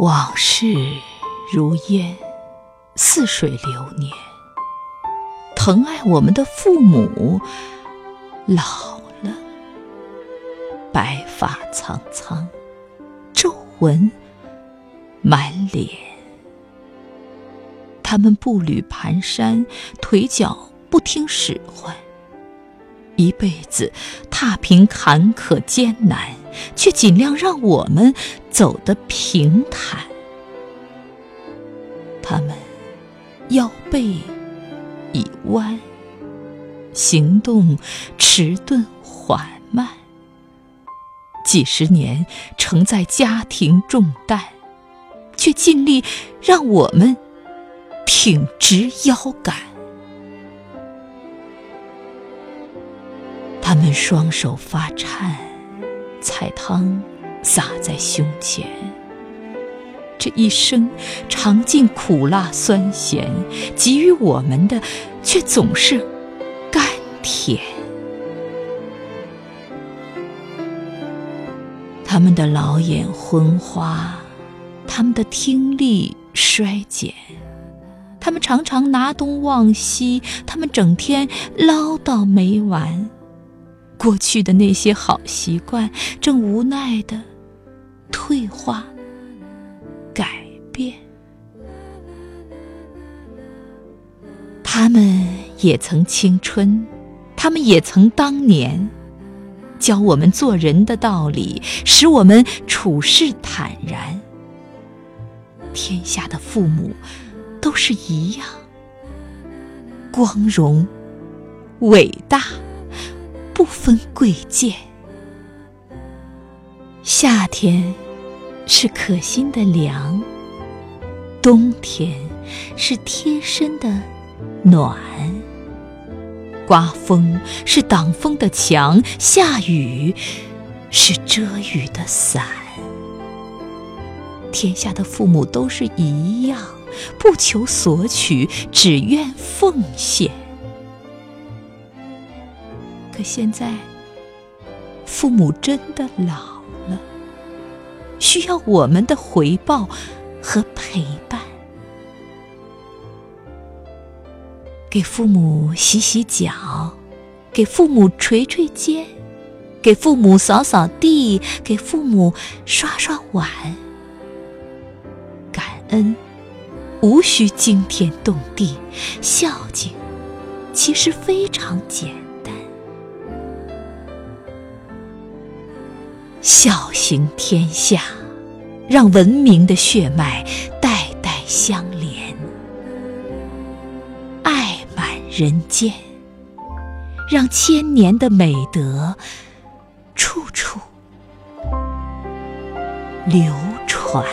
往事如烟，似水流年。疼爱我们的父母老了，白发苍苍，皱纹满脸。他们步履蹒跚，腿脚不听使唤，一辈子踏平坎坷艰难，却尽量让我们走得平坦。他们腰背。已弯，行动迟钝缓慢。几十年承载家庭重担，却尽力让我们挺直腰杆。他们双手发颤，菜汤洒在胸前。这一生尝尽苦辣酸咸，给予我们的却总是甘甜。他们的老眼昏花，他们的听力衰减，他们常常拿东忘西，他们整天唠叨没完。过去的那些好习惯，正无奈的退化。改变，他们也曾青春，他们也曾当年，教我们做人的道理，使我们处事坦然。天下的父母都是一样，光荣、伟大，不分贵贱。夏天。是可心的凉，冬天是贴身的暖。刮风是挡风的墙，下雨是遮雨的伞。天下的父母都是一样，不求索取，只愿奉献。可现在，父母真的老了。需要我们的回报和陪伴，给父母洗洗脚，给父母捶捶肩，给父母扫扫地，给父母刷刷碗。感恩无需惊天动地，孝敬其实非常简单，孝行天下。让文明的血脉代代相连，爱满人间，让千年的美德处处流传。